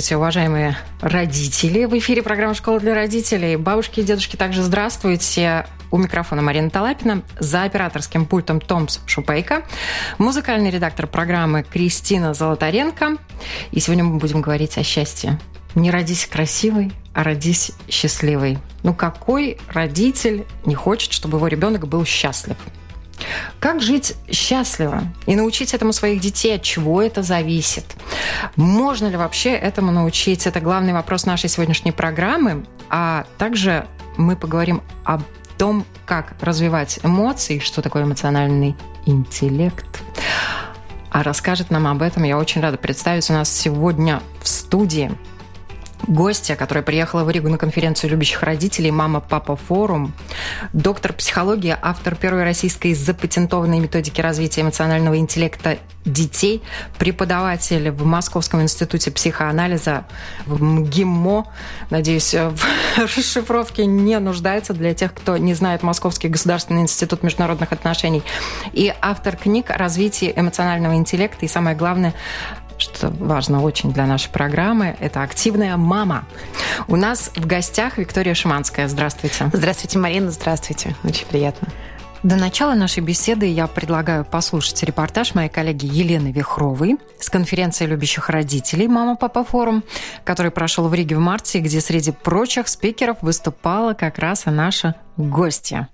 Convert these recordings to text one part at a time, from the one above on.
Здравствуйте, уважаемые родители. В эфире программа «Школа для родителей». Бабушки и дедушки также здравствуйте. У микрофона Марина Талапина, за операторским пультом Томс Шупейко, музыкальный редактор программы Кристина Золотаренко. И сегодня мы будем говорить о счастье. Не родись красивой, а родись счастливой. Ну какой родитель не хочет, чтобы его ребенок был счастлив? Как жить счастливо и научить этому своих детей, от чего это зависит? Можно ли вообще этому научить? Это главный вопрос нашей сегодняшней программы. А также мы поговорим о том, как развивать эмоции, что такое эмоциональный интеллект. А расскажет нам об этом, я очень рада представить у нас сегодня в студии гостья, которая приехала в Ригу на конференцию любящих родителей «Мама-папа форум», доктор психологии, автор первой российской запатентованной методики развития эмоционального интеллекта детей, преподаватель в Московском институте психоанализа в МГИМО. Надеюсь, в расшифровке не нуждается для тех, кто не знает Московский государственный институт международных отношений. И автор книг о развитии эмоционального интеллекта и, самое главное, что важно очень для нашей программы, это активная мама. У нас в гостях Виктория Шиманская. Здравствуйте. Здравствуйте, Марина. Здравствуйте. Очень приятно. До начала нашей беседы я предлагаю послушать репортаж моей коллеги Елены Вихровой с конференции любящих родителей «Мама-папа форум», который прошел в Риге в марте, где среди прочих спикеров выступала как раз и наша гостья.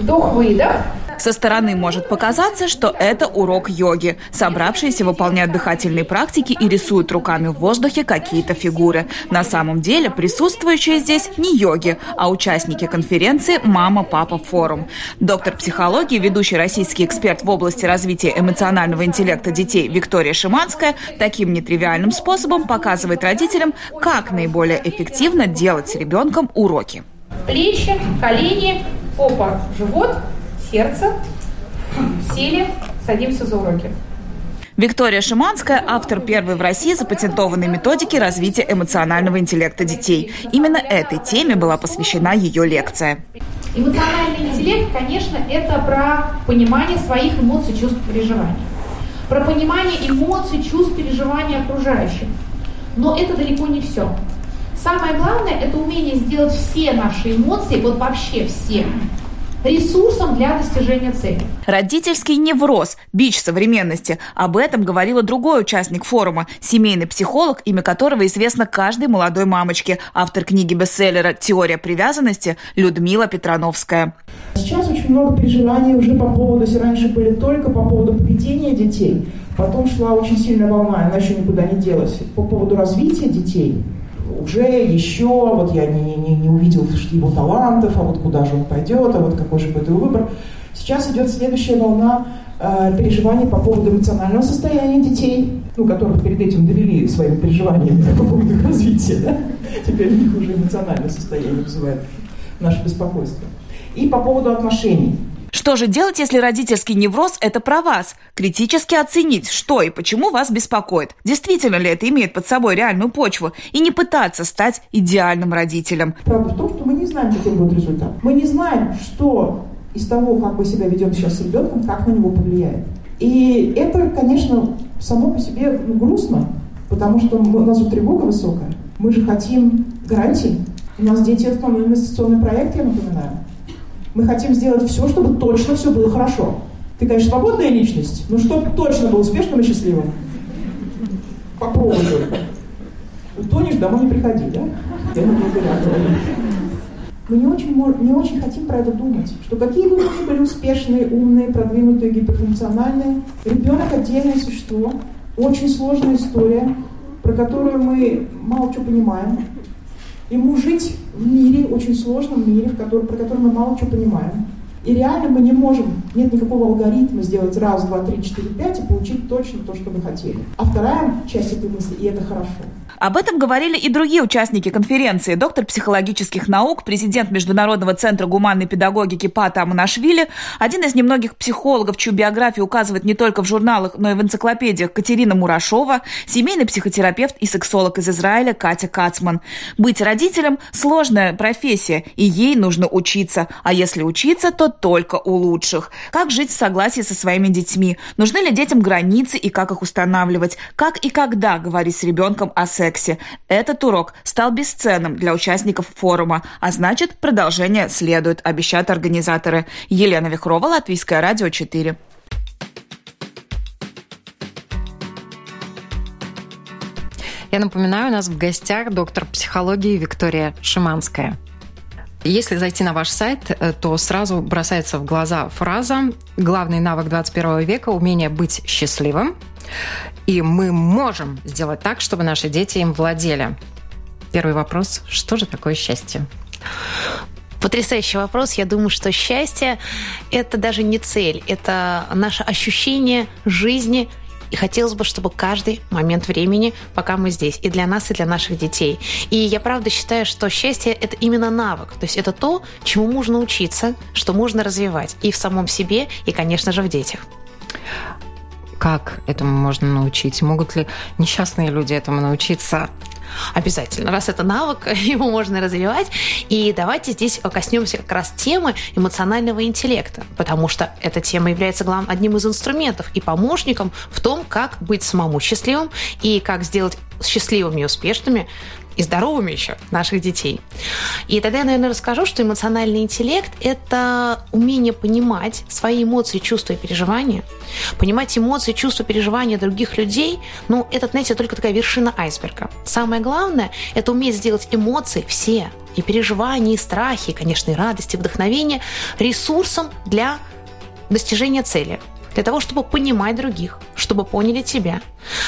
Вдох-выдох. Со стороны может показаться, что это урок йоги. Собравшиеся выполняют дыхательные практики и рисуют руками в воздухе какие-то фигуры. На самом деле присутствующие здесь не йоги, а участники конференции «Мама-папа форум». Доктор психологии, ведущий российский эксперт в области развития эмоционального интеллекта детей Виктория Шиманская таким нетривиальным способом показывает родителям, как наиболее эффективно делать с ребенком уроки. Плечи, колени, попа, живот – сердце, сели, садимся за уроки. Виктория Шиманская – автор первой в России запатентованной методики развития эмоционального интеллекта детей. Именно этой теме была посвящена ее лекция. Эмоциональный интеллект, конечно, это про понимание своих эмоций, чувств, переживаний. Про понимание эмоций, чувств, переживаний окружающих. Но это далеко не все. Самое главное – это умение сделать все наши эмоции, вот вообще все, ресурсом для достижения цели. Родительский невроз – бич современности. Об этом говорила другой участник форума – семейный психолог, имя которого известно каждой молодой мамочке, автор книги бестселлера «Теория привязанности» Людмила Петрановская. Сейчас очень много переживаний уже по поводу, если раньше были только по поводу поведения детей, потом шла очень сильная волна, она еще никуда не делась, по поводу развития детей – уже еще, вот я не, не, не увидел его талантов, а вот куда же он пойдет, а вот какой же будет его выбор. Сейчас идет следующая волна э, переживаний по поводу эмоционального состояния детей, ну, которых перед этим довели своими переживаниями по поводу их развития. Да? Теперь у них уже эмоциональное состояние вызывает наше беспокойство. И по поводу отношений. Что же делать, если родительский невроз – это про вас? Критически оценить, что и почему вас беспокоит. Действительно ли это имеет под собой реальную почву? И не пытаться стать идеальным родителем. Правда в том, что мы не знаем, каким будет результат. Мы не знаем, что из того, как мы себя ведем сейчас с ребенком, как на него повлияет. И это, конечно, само по себе ну, грустно, потому что у нас же тревога высокая. Мы же хотим гарантий. У нас дети – это инвестиционный проект, я напоминаю. Мы хотим сделать все, чтобы точно все было хорошо. Ты, конечно, свободная личность, но чтобы точно был успешным и счастливым. Попробуй. Утонешь, домой не приходи, да? Мы не очень, не очень хотим про это думать, что какие бы мы были успешные, умные, продвинутые, гиперфункциональные, ребенок отдельное существо, очень сложная история, про которую мы мало что понимаем, Ему жить в мире, очень сложном мире, в котором, про который мы мало что понимаем. И реально мы не можем, нет никакого алгоритма сделать раз, два, три, четыре, пять и получить точно то, что мы хотели. А вторая часть этой мысли, и это хорошо, об этом говорили и другие участники конференции. Доктор психологических наук, президент Международного центра гуманной педагогики Пата Аманашвили, один из немногих психологов, чью биографию указывает не только в журналах, но и в энциклопедиях Катерина Мурашова, семейный психотерапевт и сексолог из Израиля Катя Кацман. Быть родителем – сложная профессия, и ей нужно учиться. А если учиться, то только у лучших. Как жить в согласии со своими детьми? Нужны ли детям границы и как их устанавливать? Как и когда говорить с ребенком о сексе? Этот урок стал бесценным для участников форума, а значит, продолжение следует, обещают организаторы. Елена Вихрова, Латвийское радио 4. Я напоминаю, у нас в гостях доктор психологии Виктория Шиманская. Если зайти на ваш сайт, э, то сразу бросается в глаза фраза «Главный навык 21 века – умение быть счастливым». И мы можем сделать так, чтобы наши дети им владели. Первый вопрос. Что же такое счастье? Потрясающий вопрос. Я думаю, что счастье – это даже не цель, это наше ощущение жизни, и хотелось бы, чтобы каждый момент времени, пока мы здесь, и для нас, и для наших детей. И я правда считаю, что счастье – это именно навык. То есть это то, чему можно учиться, что можно развивать и в самом себе, и, конечно же, в детях. Как этому можно научить? Могут ли несчастные люди этому научиться? Обязательно. Раз это навык, его можно развивать. И давайте здесь коснемся как раз темы эмоционального интеллекта, потому что эта тема является главным, одним из инструментов и помощником в том, как быть самому счастливым и как сделать счастливыми и успешными и здоровыми еще наших детей. И тогда я, наверное, расскажу, что эмоциональный интеллект – это умение понимать свои эмоции, чувства и переживания, понимать эмоции, чувства, переживания других людей, ну, это, знаете, только такая вершина айсберга. Самое главное – это уметь сделать эмоции все, и переживания, и страхи, и, конечно, и радости, и вдохновение ресурсом для достижения цели – для того, чтобы понимать других, чтобы поняли тебя,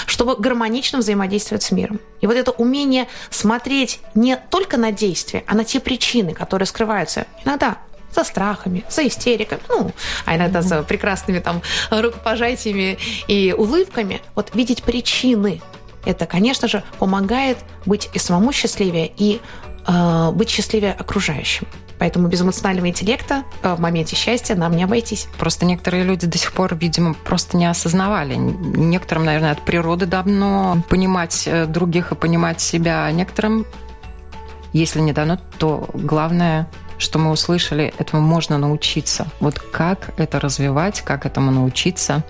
чтобы гармонично взаимодействовать с миром. И вот это умение смотреть не только на действия, а на те причины, которые скрываются иногда за страхами, за истериками, ну, а иногда за прекрасными там рукопожатиями и улыбками. Вот видеть причины, это, конечно же, помогает быть и самому счастливее, и э, быть счастливее окружающим. Поэтому без эмоционального интеллекта э, в моменте счастья нам не обойтись. Просто некоторые люди до сих пор, видимо, просто не осознавали. Некоторым, наверное, от природы давно понимать э, других и понимать себя. Некоторым, если не дано, то главное что мы услышали, этому можно научиться. Вот как это развивать, как этому научиться?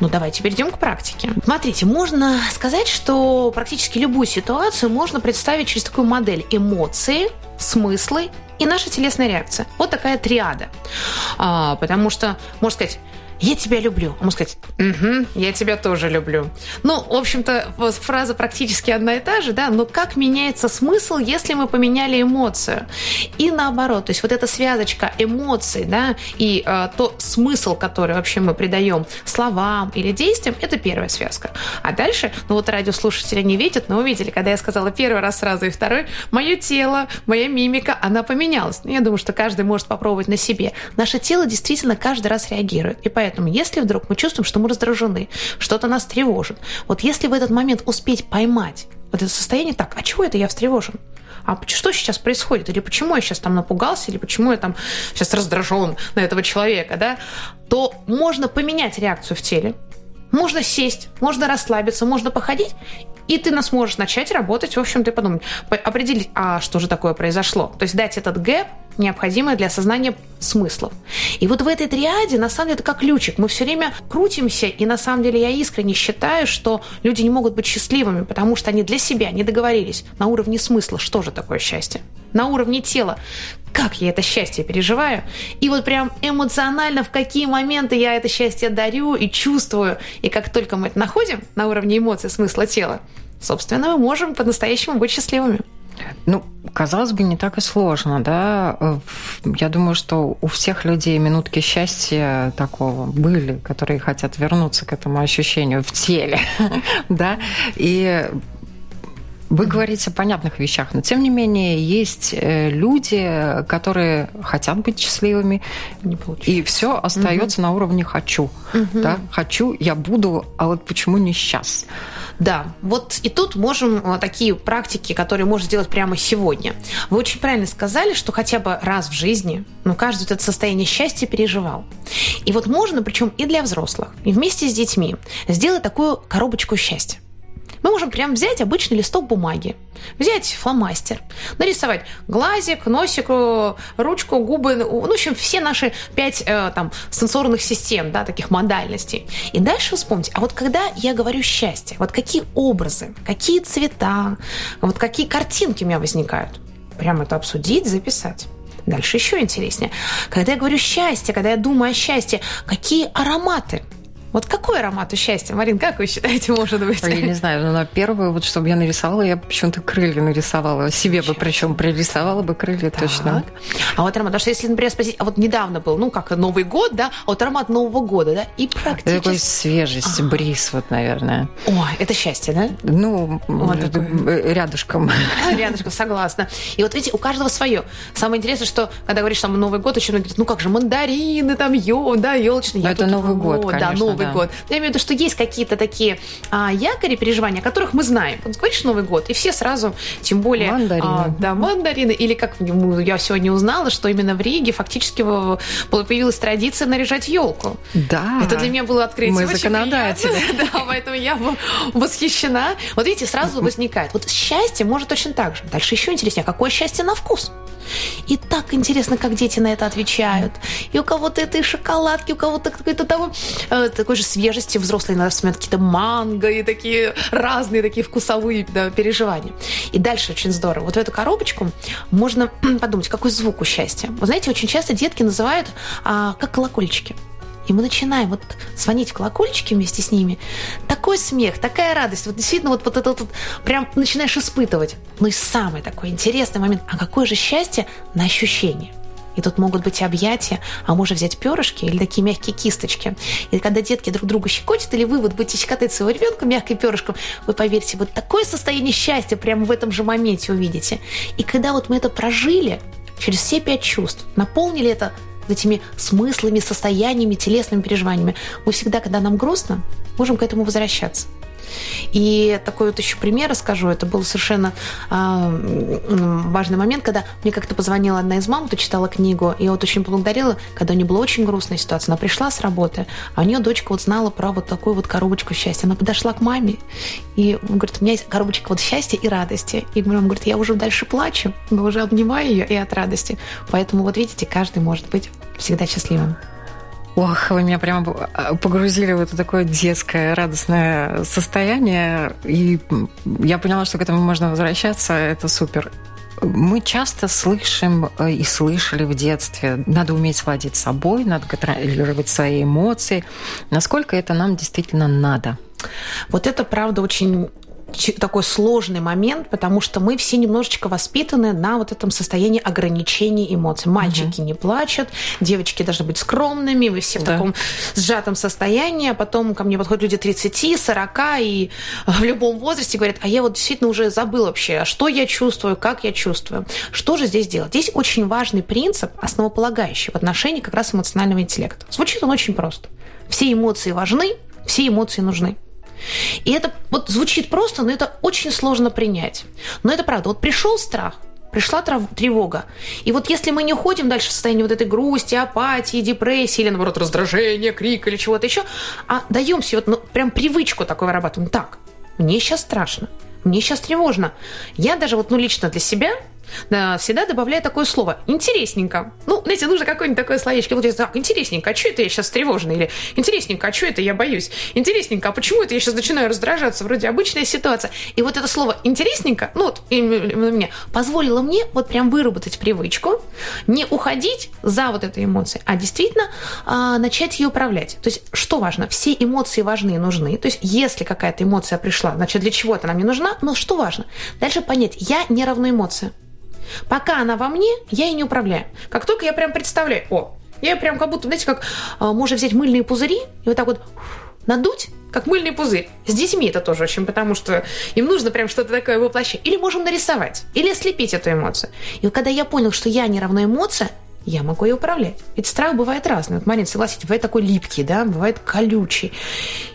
Ну, давайте перейдем к практике. Смотрите, можно сказать, что практически любую ситуацию можно представить через такую модель эмоции, смыслы и наша телесная реакция. Вот такая триада. А, потому что, можно сказать, я тебя люблю. А можно сказать, угу, я тебя тоже люблю. Ну, в общем-то, фраза практически одна и та же, да, но как меняется смысл, если мы поменяли эмоцию? И наоборот, то есть вот эта связочка эмоций, да, и э, то смысл, который вообще мы придаем словам или действиям, это первая связка. А дальше, ну вот радиослушатели не видят, но увидели, когда я сказала первый раз сразу и второй, мое тело, моя мимика, она поменялась. Ну, я думаю, что каждый может попробовать на себе. Наше тело действительно каждый раз реагирует. И поэтому Поэтому если вдруг мы чувствуем, что мы раздражены, что-то нас тревожит, вот если в этот момент успеть поймать вот это состояние, так, а чего это я встревожен? а что сейчас происходит, или почему я сейчас там напугался, или почему я там сейчас раздражен на этого человека, да, то можно поменять реакцию в теле, можно сесть, можно расслабиться, можно походить, и ты нас можешь начать работать, в общем, ты подумать, определить, а что же такое произошло. То есть дать этот гэп, необходимое для осознания смыслов. И вот в этой триаде, на самом деле, это как ключик. Мы все время крутимся, и на самом деле я искренне считаю, что люди не могут быть счастливыми, потому что они для себя не договорились на уровне смысла, что же такое счастье. На уровне тела, как я это счастье переживаю, и вот прям эмоционально в какие моменты я это счастье дарю и чувствую. И как только мы это находим на уровне эмоций, смысла тела, собственно, мы можем по-настоящему быть счастливыми. Ну, казалось бы, не так и сложно, да. Я думаю, что у всех людей минутки счастья такого были, которые хотят вернуться к этому ощущению в теле, да. И Вы говорите о понятных вещах, но тем не менее есть э, люди, которые хотят быть счастливыми, Не и все остается на уровне хочу. Да? Хочу, я буду, а вот почему не сейчас? Да, вот и тут можем э, такие практики, которые можно сделать прямо сегодня. Вы очень правильно сказали, что хотя бы раз в жизни, ну, каждый это состояние счастья переживал. И вот можно, причем и для взрослых, и вместе с детьми, сделать такую коробочку счастья. Мы можем прям взять обычный листок бумаги, взять фломастер, нарисовать глазик, носик, э, ручку, губы, ну, в общем, все наши пять э, там сенсорных систем, да, таких модальностей. И дальше вспомните, а вот когда я говорю счастье, вот какие образы, какие цвета, вот какие картинки у меня возникают? Прямо это обсудить, записать. Дальше еще интереснее. Когда я говорю счастье, когда я думаю о счастье, какие ароматы? Вот какой аромат у счастья? Марин, как вы считаете, может быть? Я не знаю, но на первую, вот чтобы я нарисовала, я почему-то крылья нарисовала. Себе бы причем пририсовала бы крылья точно. А вот аромат, потому что если, например, спросить, а вот недавно был, ну, как Новый год, да, а вот аромат Нового года, да, и Такой практически... свежесть, бриз, вот, наверное. Ой, это счастье, да? Ну, Вот э, такой. рядышком. Рядышком, согласна. И вот видите, у каждого свое. Самое интересное, что когда говоришь там Новый год, очень многие говорят, ну как же, мандарины, там, ё, да, елочные. Ну, это Новый год, Да, конечно, Новый да. год. Я имею в виду, что есть какие-то такие а, якори, переживания, о которых мы знаем. Вот говоришь Новый год, и все сразу, тем более... Мандарины. а, да, мандарины. Или как я сегодня узнала, что именно в Риге фактически появилась традиция наряжать елку. Да. Это для меня было открытие. Мы очень законодатели. приятно. Да, поэтому я восхищена. Вот видите, сразу возникает. Вот счастье может точно так же. Дальше еще интереснее, какое счастье на вкус? И так интересно, как дети на это отвечают. И у кого-то это и шоколадки, у кого-то какой-то того, э, такой же свежести. Взрослые иногда вспоминают какие-то манго и такие разные такие вкусовые да, переживания. И дальше очень здорово. Вот в эту коробочку можно подумать, какой звук у счастья. Вы знаете, очень часто детки называют а, как колокольчики. И мы начинаем вот звонить в колокольчики вместе с ними. Такой смех, такая радость. Вот действительно вот, вот это вот прям начинаешь испытывать. Ну и самый такой интересный момент. А какое же счастье на ощущение? И тут могут быть объятия, а можно взять перышки или такие мягкие кисточки. И когда детки друг друга щекочут, или вы вот будете щекотать своего ребенка мягкой перышком, вы поверьте, вот такое состояние счастья прямо в этом же моменте увидите. И когда вот мы это прожили, через все пять чувств, наполнили это этими смыслами, состояниями, телесными переживаниями, мы всегда, когда нам грустно, можем к этому возвращаться. И такой вот еще пример расскажу. Это был совершенно м, важный момент, когда мне как-то позвонила одна из мам, кто читала книгу, и вот очень поблагодарила, когда у нее была очень грустная ситуация. Она пришла с работы, а у нее дочка вот знала про вот такую вот коробочку счастья. Она подошла к маме и говорит, у меня есть коробочка вот счастья и радости. И мама говорит, я уже дальше плачу, но уже обнимаю ее и от радости. Поэтому вот видите, каждый может быть всегда счастливым. Ох, вы меня прямо погрузили в это такое детское, радостное состояние. И я поняла, что к этому можно возвращаться. Это супер. Мы часто слышим э, и слышали в детстве, надо уметь владеть собой, надо контролировать свои эмоции. Насколько это нам действительно надо? Вот это, правда, очень такой сложный момент, потому что мы все немножечко воспитаны на вот этом состоянии ограничений эмоций. Мальчики не плачут, девочки должны быть скромными, вы все в Да. таком сжатом состоянии, а потом ко мне подходят люди 30, 40 и в любом возрасте говорят, а я вот действительно уже забыл вообще, что я чувствую, как я чувствую. Что же здесь делать? Здесь очень важный принцип, основополагающий в отношении как раз эмоционального интеллекта. Звучит он очень просто. Все эмоции важны, все эмоции нужны. И это вот звучит просто, но это очень сложно принять. Но это правда. Вот пришел страх, пришла тревога. И вот если мы не уходим дальше в состояние вот этой грусти, апатии, депрессии или, наоборот, раздражения, крика или чего-то еще, а даем себе вот, ну, прям привычку такой вырабатываем. Так, мне сейчас страшно, мне сейчас тревожно. Я даже вот, ну, лично для себя да, всегда добавляю такое слово «интересненько». Ну, знаете, нужно какое-нибудь такое словечко. Вот я так, интересненько, а что это я сейчас тревожный? Или интересненько, а что это я боюсь? Интересненько, а почему это я сейчас начинаю раздражаться? Вроде обычная ситуация. И вот это слово «интересненько», ну, вот мне, позволило мне вот прям выработать привычку не уходить за вот этой эмоцией, а действительно а, начать ее управлять. То есть, что важно? Все эмоции важны и нужны. То есть, если какая-то эмоция пришла, значит, для чего-то нам не нужна, но что важно? Дальше понять, я не равно эмоция. Пока она во мне, я ей не управляю. Как только я прям представляю, о, я прям как будто, знаете, как а, можно взять мыльные пузыри и вот так вот надуть как мыльный пузырь. С детьми это тоже очень, потому что им нужно прям что-то такое воплощать. Или можем нарисовать, или ослепить эту эмоцию. И когда я понял, что я не равна эмоция, я могу ее управлять. Ведь страх бывает разный. Вот, Марин, согласитесь, бывает такой липкий, да, бывает колючий.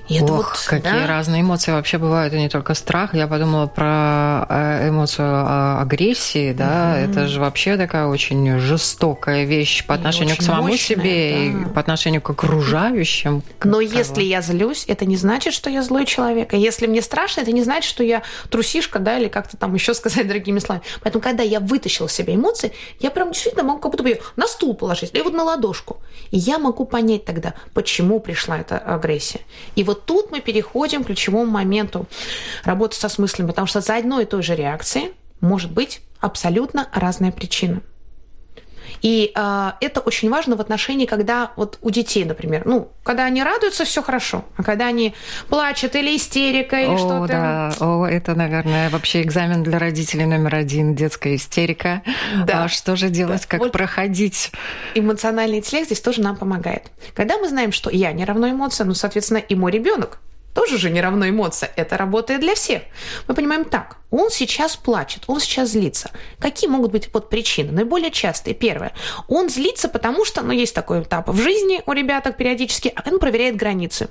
И это Ох, вот, какие да? разные эмоции вообще бывают, и не только страх. Я подумала про э, эмоцию а, агрессии, да, mm-hmm. это же вообще такая очень жестокая вещь по отношению к самому мощная, себе да. и по отношению к окружающим. Но если я злюсь, это не значит, что я злой человек. А если мне страшно, это не значит, что я трусишка, да, или как-то там еще сказать другими словами. Поэтому, когда я вытащила себе эмоции, я прям действительно могу как будто бы ее на стул положить, или вот на ладошку. И я могу понять тогда, почему пришла эта агрессия. И вот тут мы переходим к ключевому моменту работы со смыслами, потому что за одной и той же реакцией может быть абсолютно разная причина. И э, это очень важно в отношении, когда вот у детей, например, ну, когда они радуются, все хорошо, а когда они плачут или истерика или что-то. Да, о, это, наверное, вообще экзамен для родителей номер один, детская истерика. Да. А что же делать, да. как вот проходить? Эмоциональный интеллект здесь тоже нам помогает. Когда мы знаем, что я не равно эмоция, ну, соответственно, и мой ребенок тоже же не равно эмоция. Это работает для всех. Мы понимаем так. Он сейчас плачет, он сейчас злится. Какие могут быть вот причины? Наиболее частые. Первое. Он злится, потому что, ну, есть такой этап в жизни у ребяток периодически, а он проверяет границы.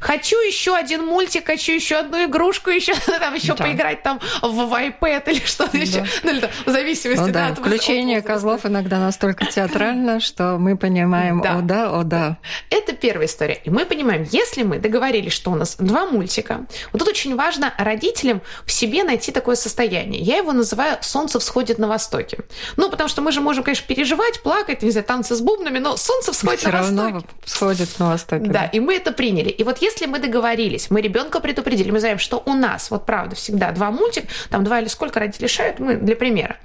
Хочу еще один мультик, хочу еще одну игрушку, еще там еще да. поиграть там в iPad или что-то да. еще. Ну, или там, в зависимости ну, да, от Включение от козлов иногда настолько театрально, что мы понимаем, да. о да, о да. Это первая история. И мы понимаем, если мы договорились, что у нас два мультика, вот тут очень важно родителям в себе найти такое состояние. Я его называю «солнце всходит на востоке». Ну, потому что мы же можем, конечно, переживать, плакать, не знаю, танцы с бубнами, но солнце всходит Все на равно востоке. всходит на востоке. Да, да, и мы это приняли. И вот если мы договорились, мы ребенка предупредили, мы знаем, что у нас, вот правда, всегда два мультика, там два или сколько родители решают, мы для примера,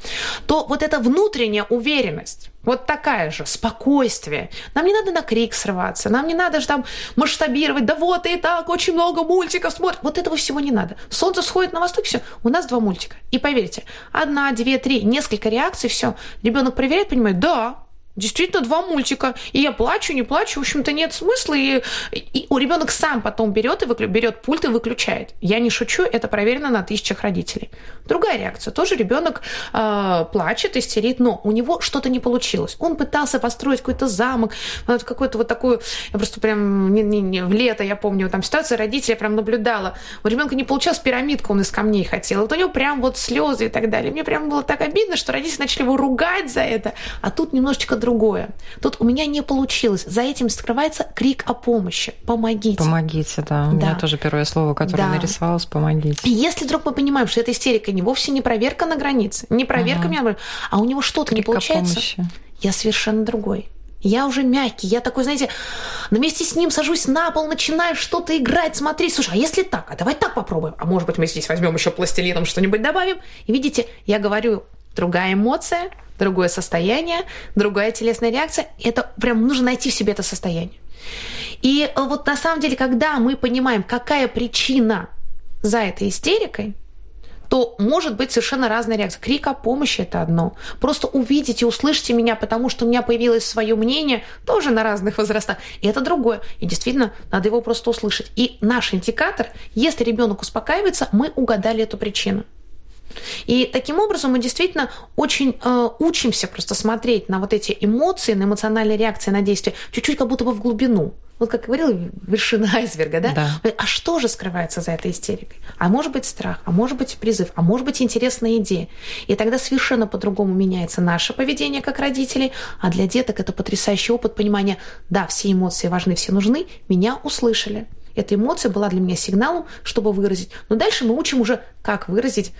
то вот эта внутренняя уверенность, вот такая же, спокойствие. Нам не надо на крик срываться, нам не надо же там масштабировать, да вот и так, очень много мультиков смотрят. Вот этого всего не надо. Солнце сходит на восток, все, у нас два мультика. И поверьте, одна, две, три, несколько реакций, все. Ребенок проверяет, понимает, да, Действительно, два мультика. И я плачу, не плачу, в общем-то, нет смысла. И, и у ребенок сам потом берет и выклю, берет пульт и выключает. Я не шучу, это проверено на тысячах родителей. Другая реакция. Тоже ребенок э, плачет, истерит, но у него что-то не получилось. Он пытался построить какой-то замок, вот какую-то вот такую, я просто прям не, не, не, в лето, я помню, там ситуация родителей, прям наблюдала. У ребенка не получалась пирамидка, он из камней хотел. Вот у него прям вот слезы и так далее. Мне прям было так обидно, что родители начали его ругать за это. А тут немножечко другое. Тут у меня не получилось. За этим скрывается крик о помощи. Помогите. Помогите, да. У да. меня тоже первое слово, которое да. нарисовалось, помогите. И если вдруг мы понимаем, что эта истерика не вовсе не проверка на границе, не проверка ага. меня, а у него что-то не получается, помощи. я совершенно другой. Я уже мягкий, я такой, знаете, вместе с ним сажусь на пол, начинаю что-то играть, смотреть. Слушай, а если так? А давай так попробуем. А может быть, мы здесь возьмем еще пластилином что-нибудь добавим. И видите, я говорю, другая эмоция, другое состояние, другая телесная реакция. Это прям нужно найти в себе это состояние. И э, вот на самом деле, когда мы понимаем, какая причина за этой истерикой, то может быть совершенно разная реакция. Крик о помощи – это одно. Просто увидите, услышите меня, потому что у меня появилось свое мнение, тоже на разных возрастах. И это другое. И действительно, надо его просто услышать. И наш индикатор, если ребенок успокаивается, мы угадали эту причину. И таким образом мы действительно очень э, учимся просто смотреть на вот эти эмоции, на эмоциональные реакции на действия чуть-чуть как будто бы в глубину. Вот как говорил, вершина айсберга, да? да? А что же скрывается за этой истерикой? А может быть страх, а может быть призыв, а может быть интересная идея. И тогда совершенно по-другому меняется наше поведение как родителей, а для деток это потрясающий опыт понимания, да, все эмоции важны, все нужны, меня услышали. Эта эмоция была для меня сигналом, чтобы выразить. Но дальше мы учим уже, как выразить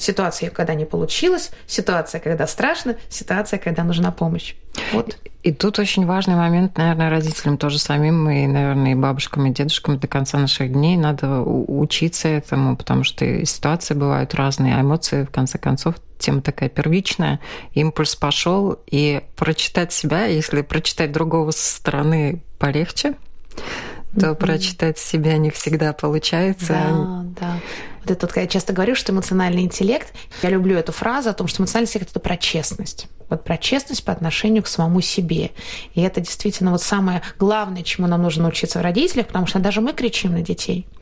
Ситуация, когда не получилось, ситуация, когда страшно, ситуация, когда нужна помощь. Вот. И тут очень важный момент, наверное, родителям тоже самим, и, наверное, и бабушкам, и дедушкам до конца наших дней надо учиться этому, потому что ситуации бывают разные, а эмоции, в конце концов, тема такая первичная. Импульс пошел, и прочитать себя, если прочитать другого со стороны полегче, то mm-hmm. прочитать себя не всегда получается. Да, да. Вот это вот, я часто говорю, что эмоциональный интеллект, я люблю эту фразу о том, что эмоциональный интеллект – это про честность. Вот про честность по отношению к самому себе. И это действительно вот самое главное, чему нам нужно научиться в родителях, потому что даже мы кричим на детей –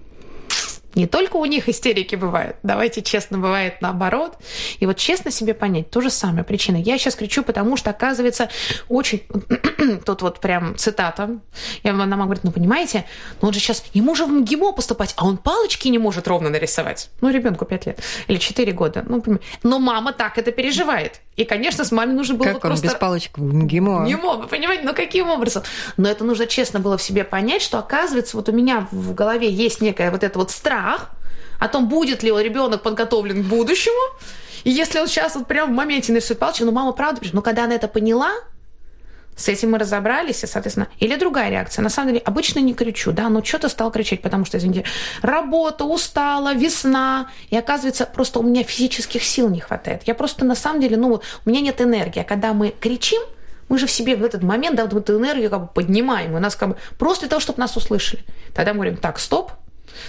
не только у них истерики бывают, давайте честно, бывает наоборот. И вот честно себе понять, то же самое причина. Я сейчас кричу, потому что, оказывается, очень... Тут вот прям цитата. Я, она мама говорит, ну, понимаете, ну он же сейчас... Ему же в МГИМО поступать, а он палочки не может ровно нарисовать. Ну, ребенку 5 лет или 4 года. Ну, но мама так это переживает. И, конечно, с мамой нужно было как просто... он без палочек в МГИМО? МГИМО, вы понимаете? Ну, каким образом? Но это нужно честно было в себе понять, что, оказывается, вот у меня в голове есть некая вот эта вот страх о том, будет ли ребенок подготовлен к будущему. И если он сейчас вот прямо в моменте нарисует палочку, ну, мама правда, но когда она это поняла, с этим мы разобрались, и, соответственно, или другая реакция. На самом деле, обычно не кричу, да, но что-то стал кричать, потому что, извините, работа, устала, весна, и оказывается, просто у меня физических сил не хватает. Я просто, на самом деле, ну, у меня нет энергии. А когда мы кричим, мы же в себе в этот момент, да, вот эту энергию как бы поднимаем, и нас как бы просто для того, чтобы нас услышали. Тогда мы говорим, так, стоп,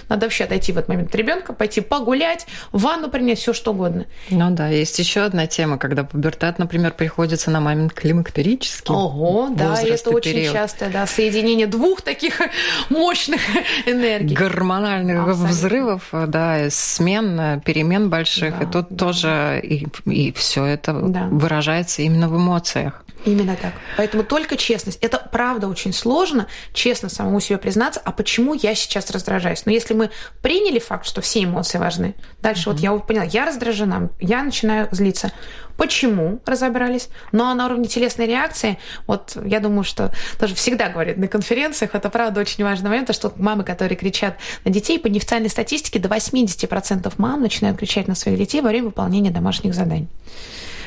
надо вообще отойти в этот момент от ребенка, пойти погулять, ванну принять, все что угодно. Ну да, есть еще одна тема, когда пубертат, например, приходится на момент климактерический. Ого, да, и это очень период. часто, да, соединение двух таких мощных энергий. Гормональных Абсолютно. взрывов, да, смен, перемен больших, да, и тут да. тоже и, и все это да. выражается именно в эмоциях. Именно так. Поэтому только честность. Это правда очень сложно, честно самому себе признаться, а почему я сейчас раздражаюсь. Но если мы приняли факт, что все эмоции важны, дальше mm-hmm. вот я поняла, я раздражена, я начинаю злиться. Почему разобрались? Ну а на уровне телесной реакции, вот я думаю, что тоже всегда говорят на конференциях, это правда очень важный момент, что мамы, которые кричат на детей, по неофициальной статистике до 80% мам начинают кричать на своих детей во время выполнения домашних заданий.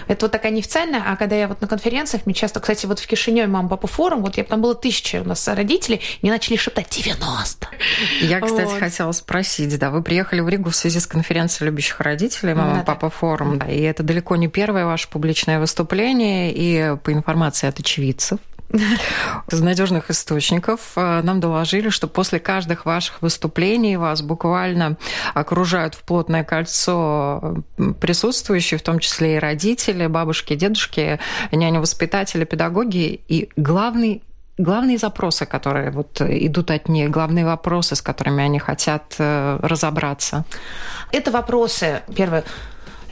Это вот такая неофициальная, а когда я вот на конференциях, мне часто, кстати, вот в Кишиневе мама папа форум, вот я там было тысяча у нас родителей, мне начали шептать 90. Я, кстати, вот. хотела спросить, да, вы приехали в Ригу в связи с конференцией любящих родителей, мама да, папа форум, да, и это далеко не первое ваше публичное выступление, и по информации от очевидцев, из надежных источников э, нам доложили, что после каждых ваших выступлений вас буквально окружают в плотное кольцо присутствующие, в том числе и родители, бабушки, дедушки, няни-воспитатели, педагоги. И главный главные запросы, которые вот идут от них, главные вопросы, с которыми они хотят э, разобраться? Это вопросы, первое,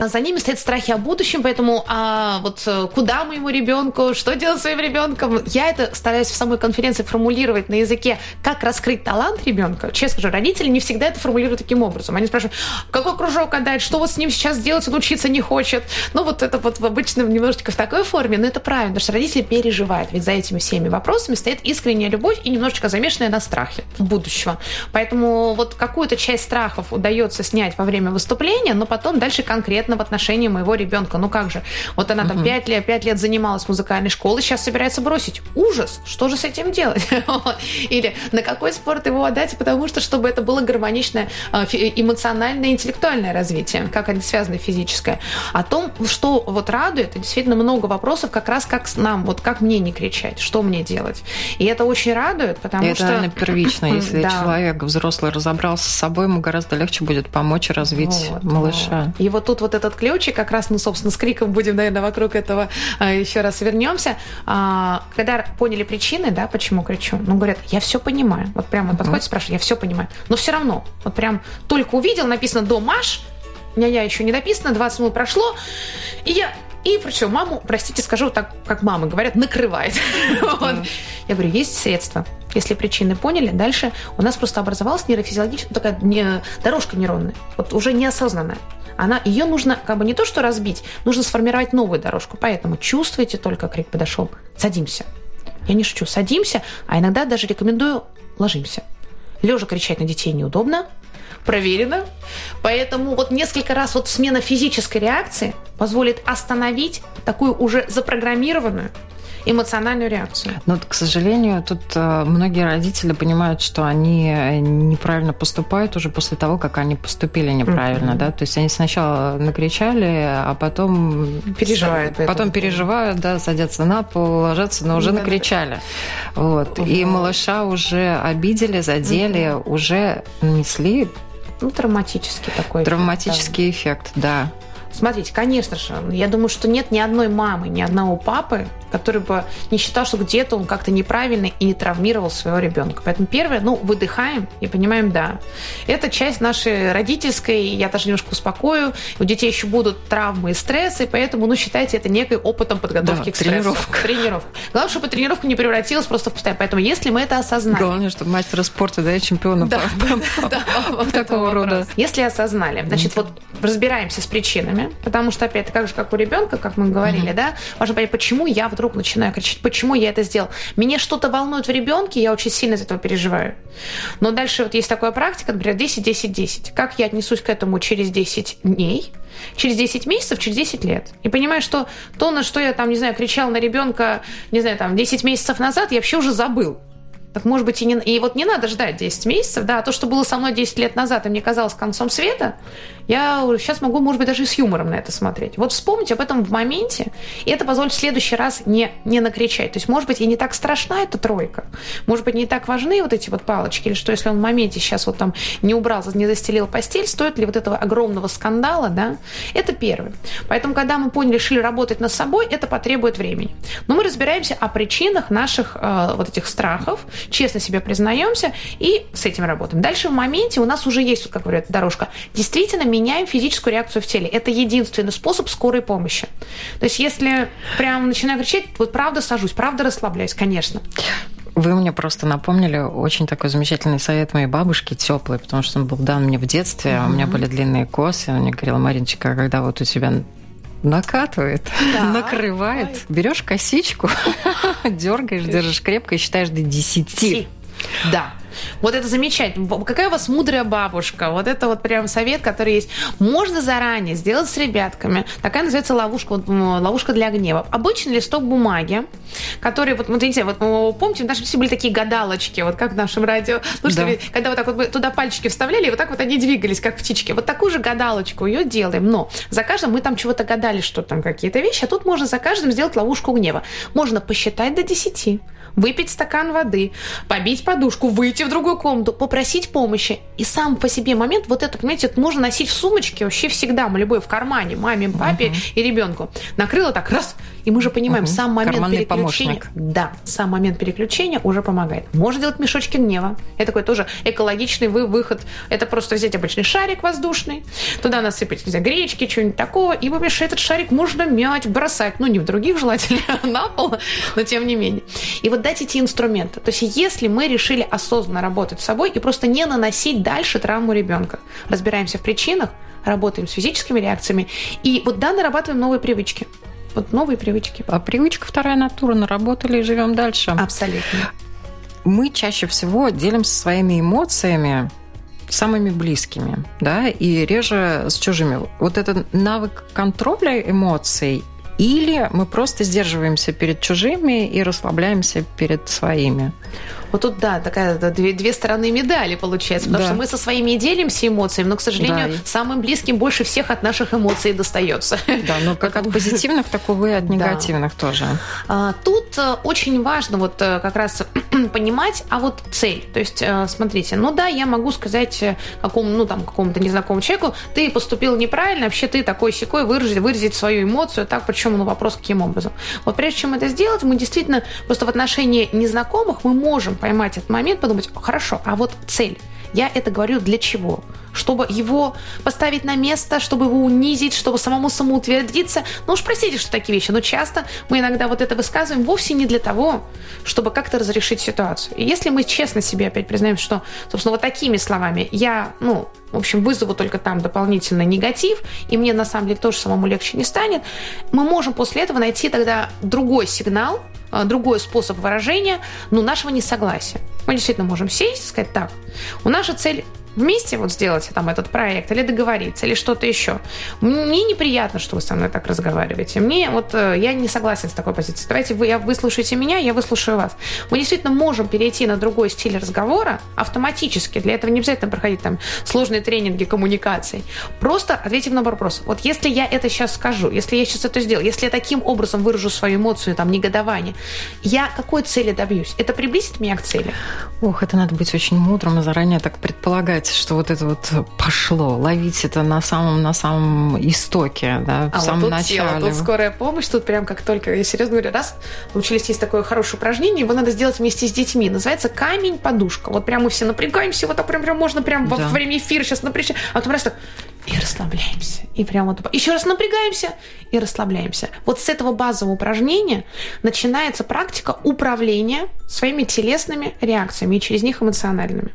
за ними стоят страхи о будущем, поэтому а вот э, куда моему ребенку, что делать своим ребенком, я это стараюсь в самой конференции формулировать на языке, как раскрыть талант ребенка. Честно скажу, родители не всегда это формулируют таким образом. Они спрашивают, какой кружок отдать, что вот с ним сейчас делать, он учиться не хочет. Ну вот это вот обычно немножечко в такой форме, но это правильно, потому что родители переживают, ведь за этими всеми вопросами стоит искренняя любовь и немножечко замешанная на страхе будущего. Поэтому вот какую-то часть страхов удается снять во время выступления, но потом дальше конкретно конкретно в отношении моего ребенка. Ну как же? Вот она там пять лет, пять лет занималась музыкальной школой, сейчас собирается бросить. Ужас! Что же с этим делать? Или на какой спорт его отдать? Потому что, чтобы это было гармоничное а, эмоциональное, интеллектуальное развитие, как они связаны физическое. О том, что вот радует, действительно много вопросов, как раз как нам, вот как мне не кричать, что мне делать. И это очень радует, потому это, что... Это, наверное, первично. Если да. человек взрослый разобрался с собой, ему гораздо легче будет помочь развить вот, малыша. Вот. И вот тут вот этот ключик, как раз, ну, собственно, с криком будем, наверное, вокруг этого а, еще раз вернемся. А, когда поняли причины, да, почему кричу, ну, говорят, я все понимаю. Вот прямо вот подходит, спрашивает, я все понимаю. Но все равно, вот прям только увидел, написано «домаш», ня-ня еще не написано, 20 минут прошло, и я и причем маму, простите, скажу так, как мамы говорят, накрывает. вот. Я говорю, есть средства. Если причины поняли, дальше у нас просто образовалась нейрофизиологическая такая не, дорожка нейронная, вот уже неосознанная она, ее нужно как бы не то что разбить, нужно сформировать новую дорожку. Поэтому чувствуете только крик подошел, садимся. Я не шучу, садимся, а иногда даже рекомендую ложимся. Лежа кричать на детей неудобно, проверено. Поэтому вот несколько раз вот смена физической реакции позволит остановить такую уже запрограммированную эмоциональную реакцию. Но, к сожалению, тут э, многие родители понимают, что они э, неправильно поступают уже после того, как они поступили неправильно, mm-hmm. да, то есть они сначала накричали, а потом переживают, потом переживают, да, садятся на пол, ложатся, но уже mm-hmm. накричали, вот, mm-hmm. и малыша уже обидели, задели, mm-hmm. уже нанесли Ну, травматический такой. Травматический эффект, да. Смотрите, конечно же, я думаю, что нет ни одной мамы, ни одного папы, который бы не считал, что где-то он как-то неправильно и не травмировал своего ребенка. Поэтому первое, ну, выдыхаем и понимаем, да, это часть нашей родительской, я даже немножко успокою, у детей еще будут травмы и стрессы, поэтому, ну, считайте это некой опытом подготовки да, к стрессу. Тренировка. Тренировка. Главное, чтобы тренировка не превратилась просто в постоянно. Поэтому, если мы это осознали... Главное, чтобы мастера спорта, да, и чемпиона да, по, да, такого рода. Если осознали, значит, вот разбираемся с причинами, потому что, опять, так же, как у ребенка, как мы говорили, да, важно понять, почему я вдруг вдруг начинаю кричать, почему я это сделал. Меня что-то волнует в ребенке, я очень сильно из этого переживаю. Но дальше вот есть такая практика, например, 10-10-10. Как я отнесусь к этому через 10 дней, через 10 месяцев, через 10 лет. И понимаю, что то, на что я там, не знаю, кричал на ребенка, не знаю, там, 10 месяцев назад, я вообще уже забыл. Так может быть и не... И вот не надо ждать 10 месяцев, да, а то, что было со мной 10 лет назад, и мне казалось концом света, я сейчас могу, может быть, даже с юмором на это смотреть. Вот вспомнить об этом в моменте, и это позволит в следующий раз не, не накричать. То есть, может быть, и не так страшна эта тройка, может быть, не так важны вот эти вот палочки, или что, если он в моменте сейчас вот там не убрал, не застелил постель, стоит ли вот этого огромного скандала, да? Это первое. Поэтому, когда мы поняли, решили работать над собой, это потребует времени. Но мы разбираемся о причинах наших э, вот этих страхов, честно себе признаемся и с этим работаем. Дальше в моменте у нас уже есть, как говорят, дорожка. Действительно меняем физическую реакцию в теле. Это единственный способ скорой помощи. То есть если прям начинаю кричать, вот правда сажусь, правда расслабляюсь, конечно. Вы мне просто напомнили очень такой замечательный совет моей бабушки, теплый, потому что он был дан мне в детстве. Mm-hmm. У меня были длинные косы. Он мне говорил, Маринчика, когда вот у тебя накатывает, да. накрывает. Берешь косичку, дергаешь, держишь крепко и считаешь до десяти. Да. Вот это замечательно. Какая у вас мудрая бабушка. Вот это вот прям совет, который есть. Можно заранее сделать с ребятками. Такая называется ловушка, вот, ловушка для гнева. Обычный листок бумаги, который, вот, вот, видите, вот помните, в нашем все были такие гадалочки, вот как в нашем радио. Слушайте, да. когда вот так вот мы туда пальчики вставляли, и вот так вот они двигались, как птички. Вот такую же гадалочку ее делаем. Но за каждым мы там чего-то гадали, что там какие-то вещи, а тут можно за каждым сделать ловушку гнева. Можно посчитать до 10 выпить стакан воды, побить подушку, выйти в другую комнату, попросить помощи. И сам по себе момент, вот это, понимаете, это можно носить в сумочке вообще всегда, любой в кармане, маме, папе uh-huh. и ребенку. Накрыло так, раз, и мы же понимаем, uh-huh. сам момент Карманный переключения... Помощник. Да, сам момент переключения уже помогает. Можно делать мешочки гнева. Это такой тоже экологичный вы выход. Это просто взять обычный шарик воздушный, туда насыпать, не знаю, гречки, что-нибудь такого, и вообще этот шарик можно мять, бросать. Ну, не в других желательно, а на пол, но тем не менее. И вот дать эти инструменты. То есть если мы решили осознанно работать с собой и просто не наносить дальше травму ребенка, разбираемся в причинах, работаем с физическими реакциями, и вот да, нарабатываем новые привычки. Вот новые привычки. А привычка вторая натура, наработали и живем дальше. Абсолютно. Мы чаще всего делимся своими эмоциями самыми близкими, да, и реже с чужими. Вот этот навык контроля эмоций или мы просто сдерживаемся перед чужими и расслабляемся перед своими. Вот тут, да, такая две, две стороны медали получается, потому да. что мы со своими делимся эмоциями, но, к сожалению, да. самым близким больше всех от наших эмоций достается. Да, но как от позитивных, так и от негативных да. тоже. А, тут э, очень важно вот э, как раз понимать, а вот цель. То есть, э, смотрите, ну да, я могу сказать какому, ну там, какому-то незнакомому человеку, ты поступил неправильно, вообще ты такой секой выразить, выразить свою эмоцию, так, причем, ну вопрос, каким образом. Вот прежде чем это сделать, мы действительно просто в отношении незнакомых мы можем поймать этот момент, подумать, хорошо, а вот цель. Я это говорю для чего? Чтобы его поставить на место, чтобы его унизить, чтобы самому самоутвердиться. Ну уж простите, что такие вещи, но часто мы иногда вот это высказываем вовсе не для того, чтобы как-то разрешить ситуацию. И если мы честно себе опять признаем, что, собственно, вот такими словами я, ну, в общем, вызову только там дополнительный негатив, и мне на самом деле тоже самому легче не станет, мы можем после этого найти тогда другой сигнал, другой способ выражения, ну, нашего несогласия. Мы действительно можем сесть и сказать так, у наша цель вместе вот сделать там этот проект или договориться, или что-то еще. Мне неприятно, что вы со мной так разговариваете. Мне вот э, я не согласен с такой позицией. Давайте вы, я выслушаете меня, я выслушаю вас. Мы действительно можем перейти на другой стиль разговора автоматически. Для этого не обязательно проходить там сложные тренинги коммуникаций. Просто ответив на вопрос. Вот если я это сейчас скажу, если я сейчас это сделаю, если я таким образом выражу свою эмоцию, там, негодование, я какой цели добьюсь? Это приблизит меня к цели? Ох, это надо быть очень мудрым и заранее так предполагать сказать, что вот это вот пошло, ловить это на самом на самом истоке, да, в а самом вот тут начале. Сила, тут скорая помощь, тут прям как только, я серьезно говорю, раз научились есть такое хорошее упражнение, его надо сделать вместе с детьми. Называется камень-подушка. Вот прям мы все напрягаемся, вот так прям, прям можно прям да. во время эфира сейчас напрячь, а потом раз так и расслабляемся. И прям вот еще раз напрягаемся и расслабляемся. Вот с этого базового упражнения начинается практика управления своими телесными реакциями и через них эмоциональными.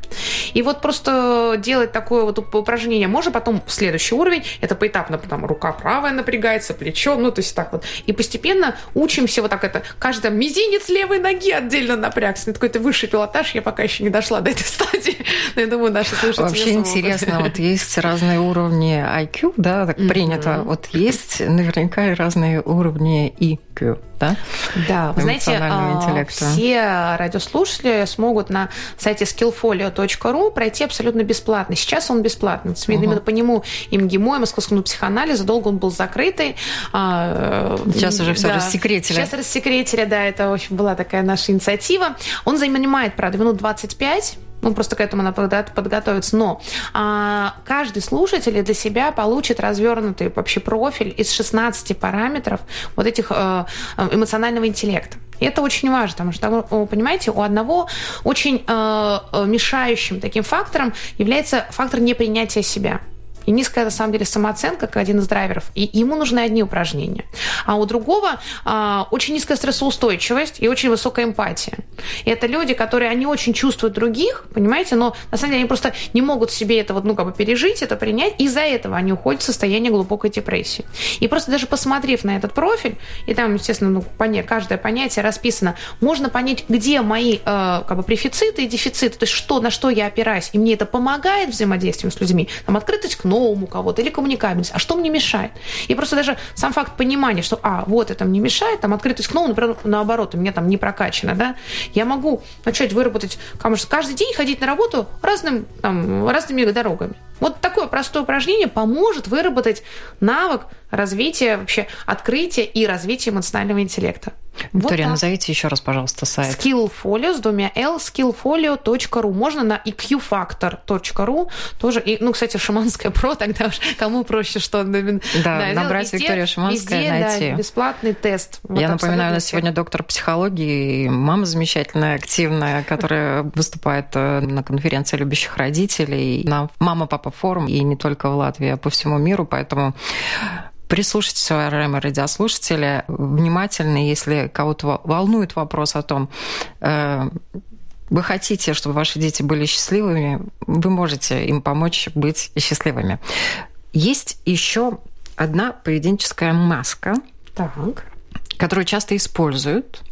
И вот просто делать такое вот упражнение можно потом в следующий уровень, это поэтапно, потом рука правая напрягается, плечо, ну то есть так вот. И постепенно учимся вот так это, каждый мизинец левой ноги отдельно напрягся. Это какой-то высший пилотаж, я пока еще не дошла до этой стадии, но я думаю, наши слушатели Вообще интересно, вот есть разные уровни уровне IQ, да, так mm-hmm. принято. Вот есть наверняка разные уровни IQ, да? Да, вы знаете, а, все радиослушатели смогут на сайте skillfolio.ru пройти абсолютно бесплатно. Сейчас он бесплатный. Uh-huh. Именно по нему и МГИМО, и Московскому психоанализу долго он был закрытый. А, сейчас уже все да. рассекретили. Сейчас рассекретили, да, это очень была такая наша инициатива. Он занимает, правда, минут 25 ну, просто к этому надо подготовиться. Но а, каждый слушатель для себя получит развернутый вообще профиль из 16 параметров вот этих а, эмоционального интеллекта. И это очень важно, потому что, понимаете, у одного очень а, мешающим таким фактором является фактор непринятия себя и низкая, на самом деле, самооценка, как один из драйверов, и ему нужны одни упражнения. А у другого а, очень низкая стрессоустойчивость и очень высокая эмпатия. И это люди, которые, они очень чувствуют других, понимаете, но на самом деле они просто не могут себе это вот, ну, как бы пережить, это принять, из-за этого они уходят в состояние глубокой депрессии. И просто даже посмотрев на этот профиль, и там, естественно, ну, поня- каждое понятие расписано, можно понять, где мои э, как бы префициты и дефициты, то есть что, на что я опираюсь, и мне это помогает взаимодействием с людьми, там, открытость к новому кого-то или коммуникабельность. А что мне мешает? И просто даже сам факт понимания, что, а, вот это мне мешает, там, открытость к новому, например, наоборот, у меня там не прокачано, да, я могу начать выработать, каждый день ходить на работу разным, там, разными дорогами. Вот такое простое упражнение поможет выработать навык развития вообще открытия и развития эмоционального интеллекта. Виктория, вот назовите еще раз, пожалуйста, сайт. Skillfolio с двумя L, skillfolio.ru. Можно на eqfactor.ru тоже. И, ну, кстати, Шиманская про, тогда уж кому проще что. Да, да набрать везде, Виктория Шиманская, везде, найти. Да, бесплатный тест. Вот Я напоминаю, у нас сегодня доктор психологии, мама замечательная, активная, которая выступает э, на конференции любящих родителей, на мама-папа форум, и не только в Латвии, а по всему миру, поэтому прислушайтесь, уважаемые радиослушатели, внимательно, если кого-то волнует вопрос о том, э, вы хотите, чтобы ваши дети были счастливыми, вы можете им помочь быть счастливыми. Есть еще одна поведенческая маска, так. которую часто используют.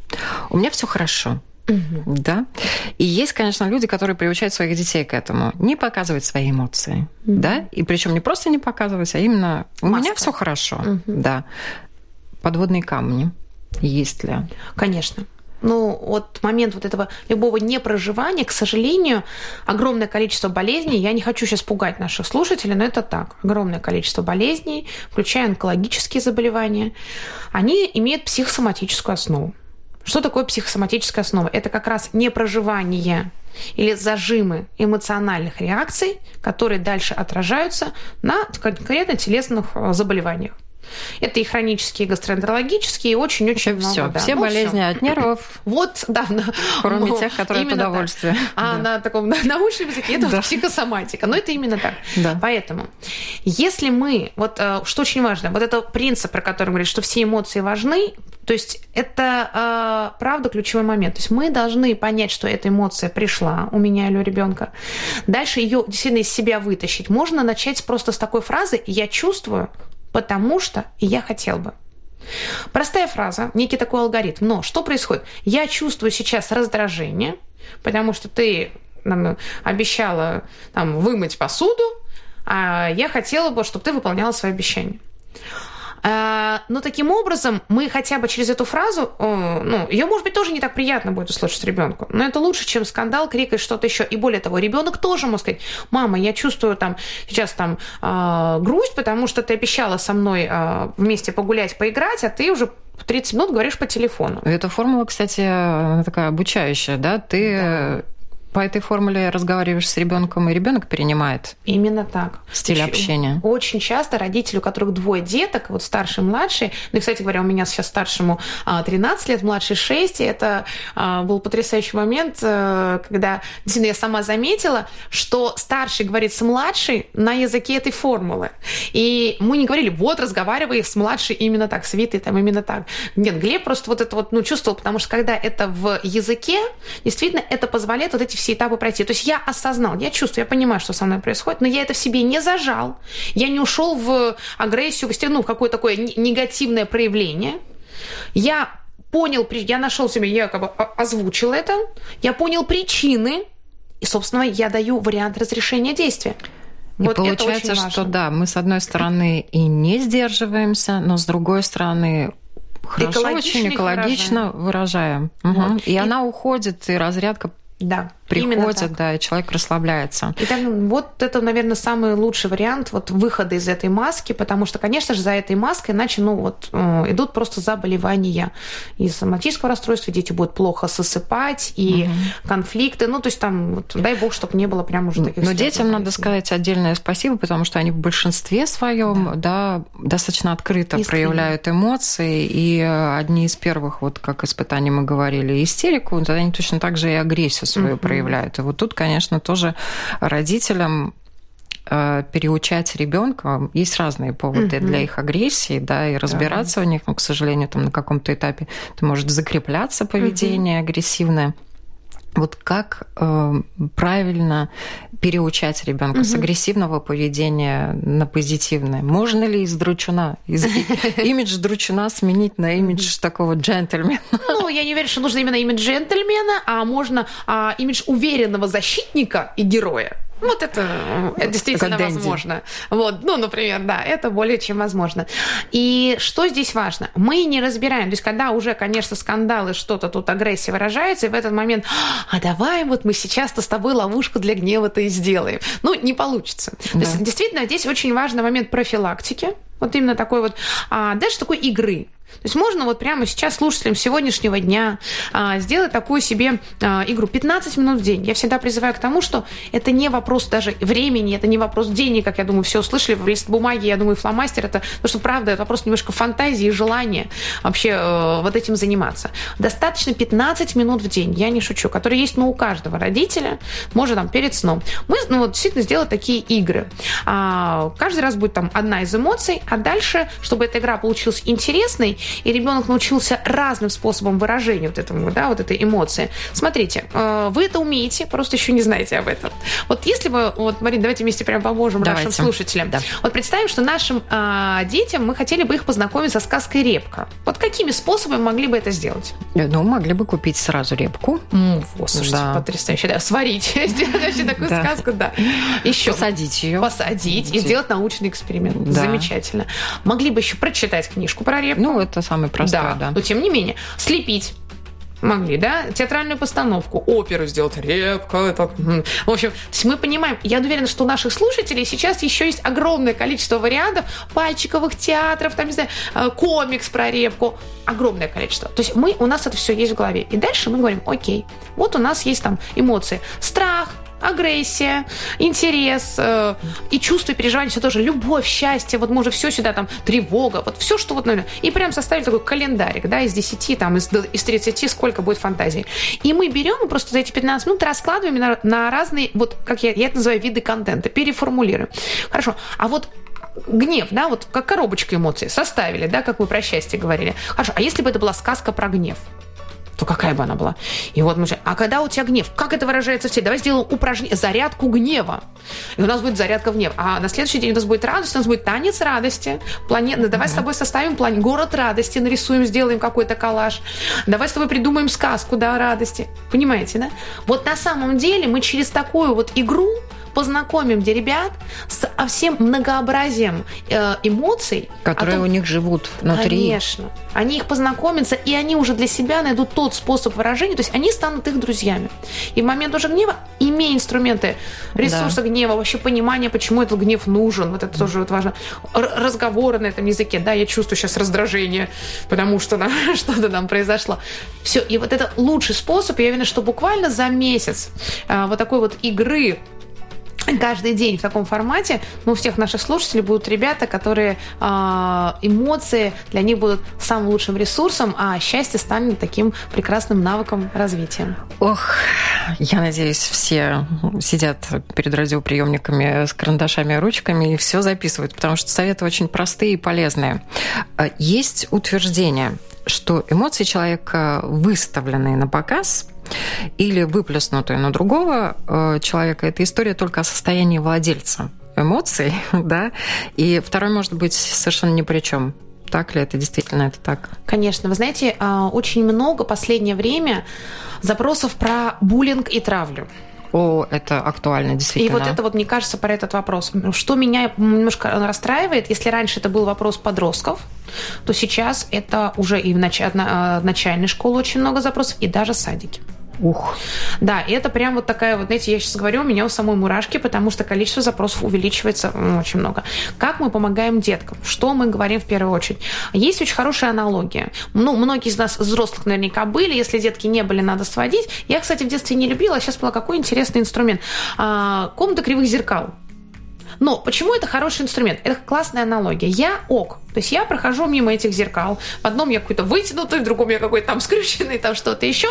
У меня все хорошо. Угу. Да. И есть, конечно, люди, которые приучают своих детей к этому. Не показывать свои эмоции. Угу. Да. И причем не просто не показывать, а именно у Маска. меня все хорошо. Угу. Да. Подводные камни есть ли? Конечно. Ну, вот момент вот этого любого непроживания, к сожалению, огромное количество болезней, я не хочу сейчас пугать наших слушателей, но это так, огромное количество болезней, включая онкологические заболевания, они имеют психосоматическую основу. Что такое психосоматическая основа? Это как раз непроживание или зажимы эмоциональных реакций, которые дальше отражаются на конкретно телесных э, заболеваниях. Это и хронические, и гастроэнтерологические, и очень-очень много. Все, да. все ну, болезни все. от нервов. Вот, да. Кроме ну, тех, которые от удовольствия. Так. А да. на таком научном языке это да. вот психосоматика. Но это именно так. Да. Поэтому, если мы, вот э, что очень важно, вот это принцип, про который говорит, что все эмоции важны, то есть это э, правда ключевой момент. То есть мы должны понять, что эта эмоция пришла у меня или у ребенка. Дальше ее действительно из себя вытащить. Можно начать просто с такой фразы «я чувствую, потому что я хотел бы. Простая фраза, некий такой алгоритм. Но что происходит? Я чувствую сейчас раздражение, потому что ты нам обещала там, вымыть посуду, а я хотела бы, чтобы ты выполняла свои обещания. А, но таким образом мы хотя бы через эту фразу, ну, ее, может быть, тоже не так приятно будет услышать ребенку, но это лучше, чем скандал, крик и что-то еще. И более того, ребенок тоже может сказать, мама, я чувствую там сейчас там а, грусть, потому что ты обещала со мной вместе погулять, поиграть, а ты уже 30 минут говоришь по телефону. Эта формула, кстати, такая обучающая, да? Ты да по этой формуле разговариваешь с ребенком, и ребенок перенимает Именно так. стиль Очень- общения. Очень часто родители, у которых двое деток, вот старший и младший, ну и, кстати говоря, у меня сейчас старшему а, 13 лет, младший 6, и это а, был потрясающий момент, э, когда действительно я сама заметила, что старший говорит с младшей на языке этой формулы. И мы не говорили, вот, разговаривай с младшей именно так, с Витой там именно так. Нет, Глеб просто вот это вот, ну, чувствовал, потому что когда это в языке, действительно, это позволяет вот эти все этапы пройти. То есть я осознал, я чувствую, я понимаю, что со мной происходит, но я это в себе не зажал. Я не ушел в агрессию, в ну, в какое-то такое не- негативное проявление. Я понял, я нашел себе, я как бы озвучил это, я понял причины, и, собственно, я даю вариант разрешения действия. И Вот получается, что да, мы с одной стороны и не сдерживаемся, но с другой стороны хорошо, очень экологично выражаем. Мгм. Вот. И, И- она уходит, и разрядка Да, так. да, и человек расслабляется. И так, вот это, наверное, самый лучший вариант вот выхода из этой маски, потому что, конечно же, за этой маской иначе, ну вот, э, идут просто заболевания и соматического расстройства, дети будут плохо сосыпать, и конфликты, ну, то есть там, вот, дай бог, чтобы не было прям уже таких Но детям надо сказать отдельное спасибо, потому что они в большинстве своем да. достаточно открыто Искренне. проявляют эмоции. И э, одни из первых, вот как испытаний мы говорили, истерику, тогда они точно так же и агрессию свою проявляют. И вот тут, конечно, тоже родителям э, переучать ребенка. Есть разные поводы для их агрессии, да, и разбираться в них, но, к сожалению, там на каком-то этапе это может закрепляться поведение агрессивное. Вот как э, правильно переучать ребенка с агрессивного поведения на позитивное? Можно ли из дручуна, из имидж дручуна сменить на имидж такого джентльмена? Ну, я не уверена, что нужно именно имидж джентльмена, а можно а, имидж уверенного защитника и героя. Вот это, э, это действительно Как возможно. Вот, ну, например, да, это более чем возможно. И что здесь важно? Мы не разбираем, то есть когда уже, конечно, скандалы, что-то тут агрессия выражается, и в этот момент, а давай вот мы сейчас-то с тобой ловушку для гнева-то и сделаем. Ну, не получится. То есть действительно здесь очень важный момент профилактики, вот именно такой вот, а, дальше такой игры. То есть можно вот прямо сейчас слушателям сегодняшнего дня а, сделать такую себе а, игру 15 минут в день. Я всегда призываю к тому, что это не вопрос даже времени, это не вопрос денег, как я думаю, все услышали, в лист бумаги, я думаю, фломастер, это, потому что правда, это вопрос немножко фантазии и желания вообще э, вот этим заниматься. Достаточно 15 минут в день, я не шучу, которые есть ну, у каждого родителя, может там перед сном. Мы ну, вот, действительно сделать такие игры. А, каждый раз будет там одна из эмоций, а дальше, чтобы эта игра получилась интересной, и ребенок научился разным способом выражения вот этому, да, вот этой эмоции. Смотрите, э, вы это умеете, просто еще не знаете об этом. Вот если бы, вот, Марин, давайте вместе прям поможем Давайте. нашим слушателям. Да. Вот представим, что нашим а, детям мы хотели бы их познакомить со сказкой «Репка». Вот какими способами могли бы это сделать? Ну, могли бы купить сразу репку, Вот, слушайте, Да. потрясающе. Да, сварить, сделать вообще такую Да. сказку, да. Еще посадить ее. посадить и сделать научный эксперимент. Да. Замечательно. Могли бы еще прочитать книжку про репку. Ну, это самый простой, да. да. Но тем не менее, слепить. Могли, да? Театральную постановку, оперу сделать, репка. Это... В общем, то есть мы понимаем, я уверена, что у наших слушателей сейчас еще есть огромное количество вариантов пальчиковых театров, там, не знаю, э, комикс про репку. Огромное количество. То есть мы, у нас это все есть в голове. И дальше мы говорим, окей, вот у нас есть там эмоции. Страх, агрессия, интерес э, и чувство, и переживание, все тоже, любовь, счастье, вот мы уже все сюда, там, тревога, вот все, что вот, наверное, и прям составили такой календарик, да, из 10, там, из, из 30, сколько будет фантазии. И мы берем и просто за эти 15 минут раскладываем на, на разные, вот, как я, я это называю, виды контента, переформулируем. Хорошо, а вот гнев, да, вот как коробочка эмоций составили, да, как мы про счастье говорили. Хорошо, а если бы это была сказка про гнев? То какая бы она была? И вот мы же, а когда у тебя гнев, как это выражается в теле? Давай сделаем упражнение, зарядку гнева. И у нас будет зарядка гнева. А на следующий день у нас будет радость, у нас будет танец радости. Планет... Давай с тобой составим план. Город радости нарисуем, сделаем какой-то коллаж. Давай с тобой придумаем сказку, да, радости. Понимаете, да? Вот на самом деле мы через такую вот игру познакомим где ребят с а, всем многообразием э, эмоций, Которые том, у них живут внутри. Конечно. Они их познакомятся, и они уже для себя найдут тот тот способ выражения, то есть они станут их друзьями. И в момент уже гнева, имея инструменты ресурса да. гнева, вообще понимание, почему этот гнев нужен, вот это тоже вот важно. Разговоры на этом языке, да, я чувствую сейчас раздражение, потому что да, что-то там произошло. Все, и вот это лучший способ, я уверена, что буквально за месяц а, вот такой вот игры каждый день в таком формате, ну, у всех наших слушателей будут ребята, которые э, эмоции для них будут самым лучшим ресурсом, а счастье станет таким прекрасным навыком развития. Ох, я надеюсь, все сидят перед радиоприемниками с карандашами и ручками и все записывают, потому что советы очень простые и полезные. А, есть утверждение, что эмоции человека выставленные на показ или выплеснутые на другого э, человека, это история только о состоянии владельца эмоций, да, и второй может быть совершенно ни при чем. Так ли это действительно это так? Конечно. Вы знаете, а, очень много последнее время запросов про буллинг и травлю. О, это актуально, действительно. И вот это вот, мне кажется, про этот вопрос. Что меня немножко расстраивает, если раньше это был вопрос подростков, то сейчас это уже и в нач... начальной школе очень много запросов, и даже садики. Ух. Да, и это прям вот такая вот, знаете, я сейчас говорю, у меня у самой мурашки, потому что количество запросов увеличивается очень много. Как мы помогаем деткам? Что мы говорим в первую очередь? Есть очень хорошая аналогия. Ну, многие из нас взрослых наверняка были, если детки не были, надо сводить. Я, кстати, в детстве не любила, а сейчас была какой интересный инструмент. А, комната кривых зеркал. Но почему это хороший инструмент? Это классная аналогия. Я ок. То есть я прохожу мимо этих зеркал. В одном я какой-то вытянутый, в другом я какой-то там скрюченный, там что-то еще.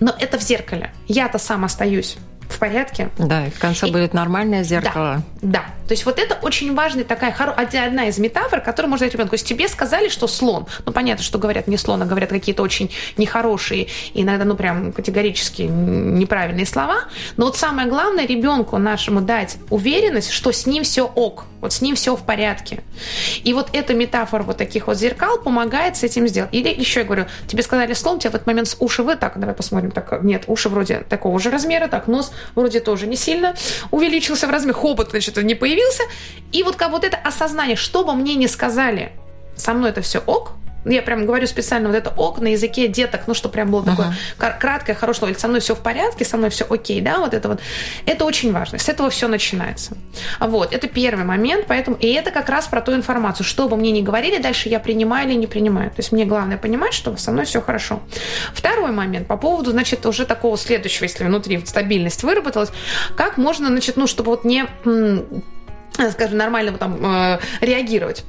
Но это в зеркале. Я-то сам остаюсь в порядке. Да, и в конце и... будет нормальное зеркало. Да, да. То есть вот это очень важная такая, одна из метафор, которую можно дать ребенку. То есть тебе сказали, что слон. Ну, понятно, что говорят не слон, а говорят какие-то очень нехорошие, иногда, ну, прям категорически неправильные слова. Но вот самое главное ребенку нашему дать уверенность, что с ним все ок, вот с ним все в порядке. И вот эта метафора вот таких вот зеркал помогает с этим сделать. Или еще я говорю, тебе сказали слон, тебе в этот момент уши вы, так, давай посмотрим, так, нет, уши вроде такого же размера, так, нос вроде тоже не сильно увеличился в размере, хобот, значит, не появился. И вот как вот это осознание, что бы мне не сказали, со мной это все ок, я прям говорю специально вот это ок на языке деток, ну, что прям было uh-huh. такое краткое, хорошее, или со мной все в порядке, со мной все окей, да, вот это вот. Это очень важно. С этого все начинается. Вот, это первый момент, поэтому, и это как раз про ту информацию, что бы мне ни говорили, дальше я принимаю или не принимаю. То есть мне главное понимать, что со мной все хорошо. Второй момент по поводу, значит, уже такого следующего, если внутри стабильность выработалась, как можно, значит, ну, чтобы вот не скажем, нормально там э, реагировать.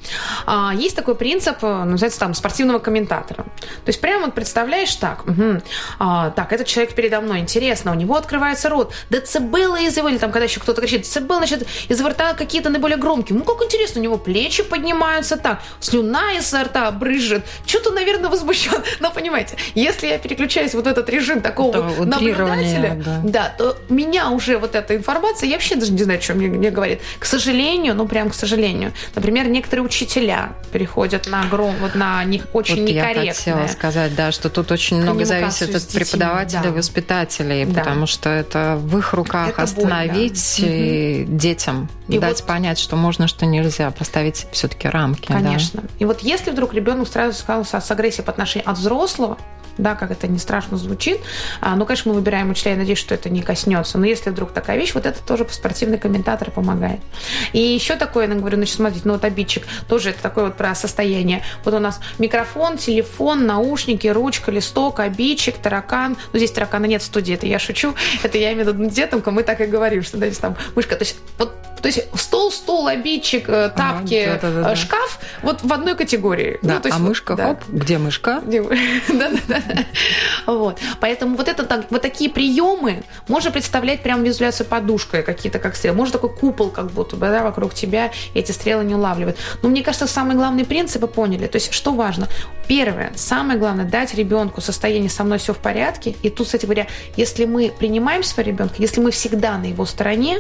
А, есть такой принцип, э, называется там спортивного комментатора. То есть прямо вот представляешь так, угу, а, так, этот человек передо мной, интересно, у него открывается рот, децибелы из его, или там, когда еще кто-то кричит, децибелы, значит, из рта какие-то наиболее громкие. Ну, как интересно, у него плечи поднимаются так, слюна из рта брызжет, что-то, наверное, возмущен. Но понимаете, если я переключаюсь в вот этот режим такого Это вот наблюдателя, да. да, то меня уже вот эта информация, я вообще даже не знаю, что мне, мне говорит. К сожалению, сожалению, ну прям к сожалению, например, некоторые учителя переходят на гром, вот на них очень вот некорректное. Я хотела сказать, да, что тут очень много зависит от преподавателей, да. воспитателей, да. потому что это в их руках это остановить боль, да. и угу. детям и дать вот... понять, что можно, что нельзя, поставить все-таки рамки. Конечно. Да. И вот если вдруг ребенок сразу сказался с агрессией по отношению от взрослого, да, как это не страшно звучит. А, ну, конечно, мы выбираем учителя, я надеюсь, что это не коснется. Но если вдруг такая вещь, вот это тоже спортивный комментатор помогает. И еще такое, я говорю, значит, смотрите, ну вот обидчик, тоже это такое вот про состояние. Вот у нас микрофон, телефон, наушники, ручка, листок, обидчик, таракан. Ну, здесь таракана нет в студии, это я шучу. Это я имею в виду детонка, мы так и говорим, что здесь там мышка. То есть вот то есть стол, стол, обидчик, э, тапки, ага, да, да, да, шкаф вот в одной категории. Да, ну, то есть, а мышка, да. хоп, где мышка? Да-да-да. Вот. Поэтому вот, это, вот такие приемы можно представлять прям визуляцию подушкой какие-то как стрелы. Может такой купол как будто бы да, вокруг тебя, и эти стрелы не улавливают. Но мне кажется, самый главный принцип вы поняли. То есть что важно? Первое, самое главное, дать ребенку состояние со мной все в порядке. И тут, кстати говоря, если мы принимаем своего ребенка, если мы всегда на его стороне,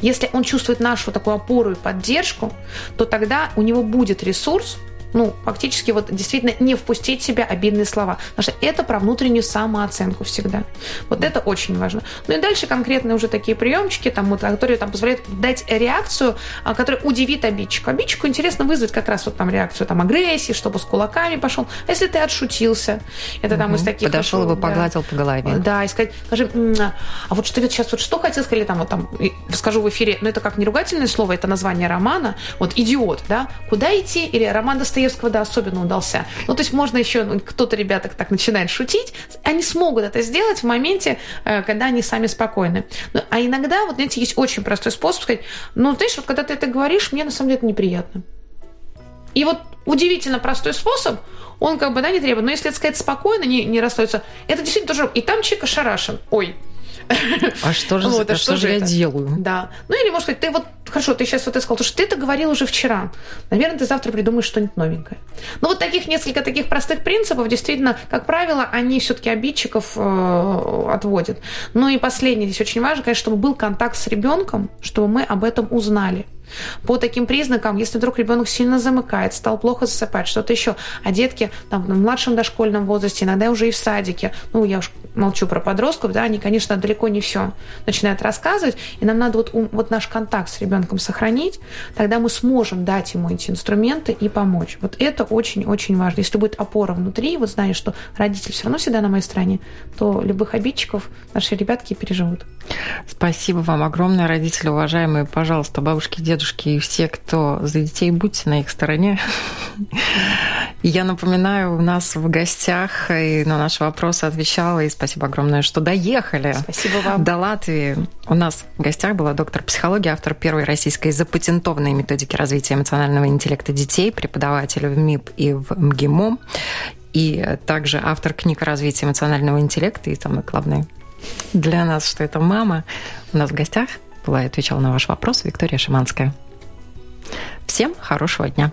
если он чувствует нашу такую опору и поддержку, то тогда у него будет ресурс ну, фактически вот действительно не впустить в себя обидные слова. Потому что это про внутреннюю самооценку всегда. Вот это очень важно. Ну и дальше конкретные уже такие приемчики, там, вот, которые там, позволяют дать реакцию, а, которая удивит обидчика. Обидчику интересно вызвать как раз вот там реакцию там, агрессии, чтобы с кулаками пошел. А если ты отшутился, это там угу. из таких... Подошел его, погладил по голове. Да, и сказать, скажи, а вот что ты сейчас вот что хотел сказать, или там вот там, скажу в эфире, но это как не ругательное слово, это название романа, вот идиот, да, куда идти, или роман Достоевского Достоевского, да, особенно удался. Ну, то есть можно еще, ну, кто-то, ребята, так начинает шутить, они смогут это сделать в моменте, э, когда они сами спокойны. Ну, а иногда, вот, знаете, есть очень простой способ сказать, ну, знаешь, вот когда ты это говоришь, мне на самом деле это неприятно. И вот удивительно простой способ, он как бы, да, не требует, но если это сказать спокойно, не, не расстроиться, это действительно тоже, и там человек ошарашен, ой, а что же, вот, а что, что же я делаю? Да. Ну или, может быть, ты вот, хорошо, ты сейчас вот сказал, что ты это говорил уже вчера. Наверное, ты завтра придумаешь что-нибудь новенькое. Ну вот таких несколько таких простых принципов, действительно, как правило, они все-таки обидчиков э, отводят. Ну и последнее здесь очень важно, конечно, чтобы был контакт с ребенком, чтобы мы об этом узнали. По таким признакам, если вдруг ребенок сильно замыкает, стал плохо засыпать, что-то еще, а детки там, в младшем дошкольном возрасте, иногда уже и в садике, ну, я уж молчу про подростков, да, они, конечно, далеко не все начинают рассказывать, и нам надо вот, вот наш контакт с ребенком сохранить, тогда мы сможем дать ему эти инструменты и помочь. Вот это очень-очень важно. Если будет опора внутри, вот знаешь, что родитель все равно всегда на моей стороне, то любых обидчиков наши ребятки переживут. Спасибо вам огромное, родители уважаемые. Пожалуйста, бабушки, дедушки и все, кто за детей, будьте на их стороне. Я напоминаю, у нас в гостях и на наши вопросы отвечала, и спасибо огромное, что доехали спасибо вам. до Латвии. У нас в гостях была доктор психологии, автор первой российской запатентованной методики развития эмоционального интеллекта детей, преподаватель в МИП и в МГИМО, и также автор книг о развитии эмоционального интеллекта, и самое главное, для нас, что это мама. У нас в гостях была и отвечала на ваш вопрос Виктория Шиманская. Всем хорошего дня!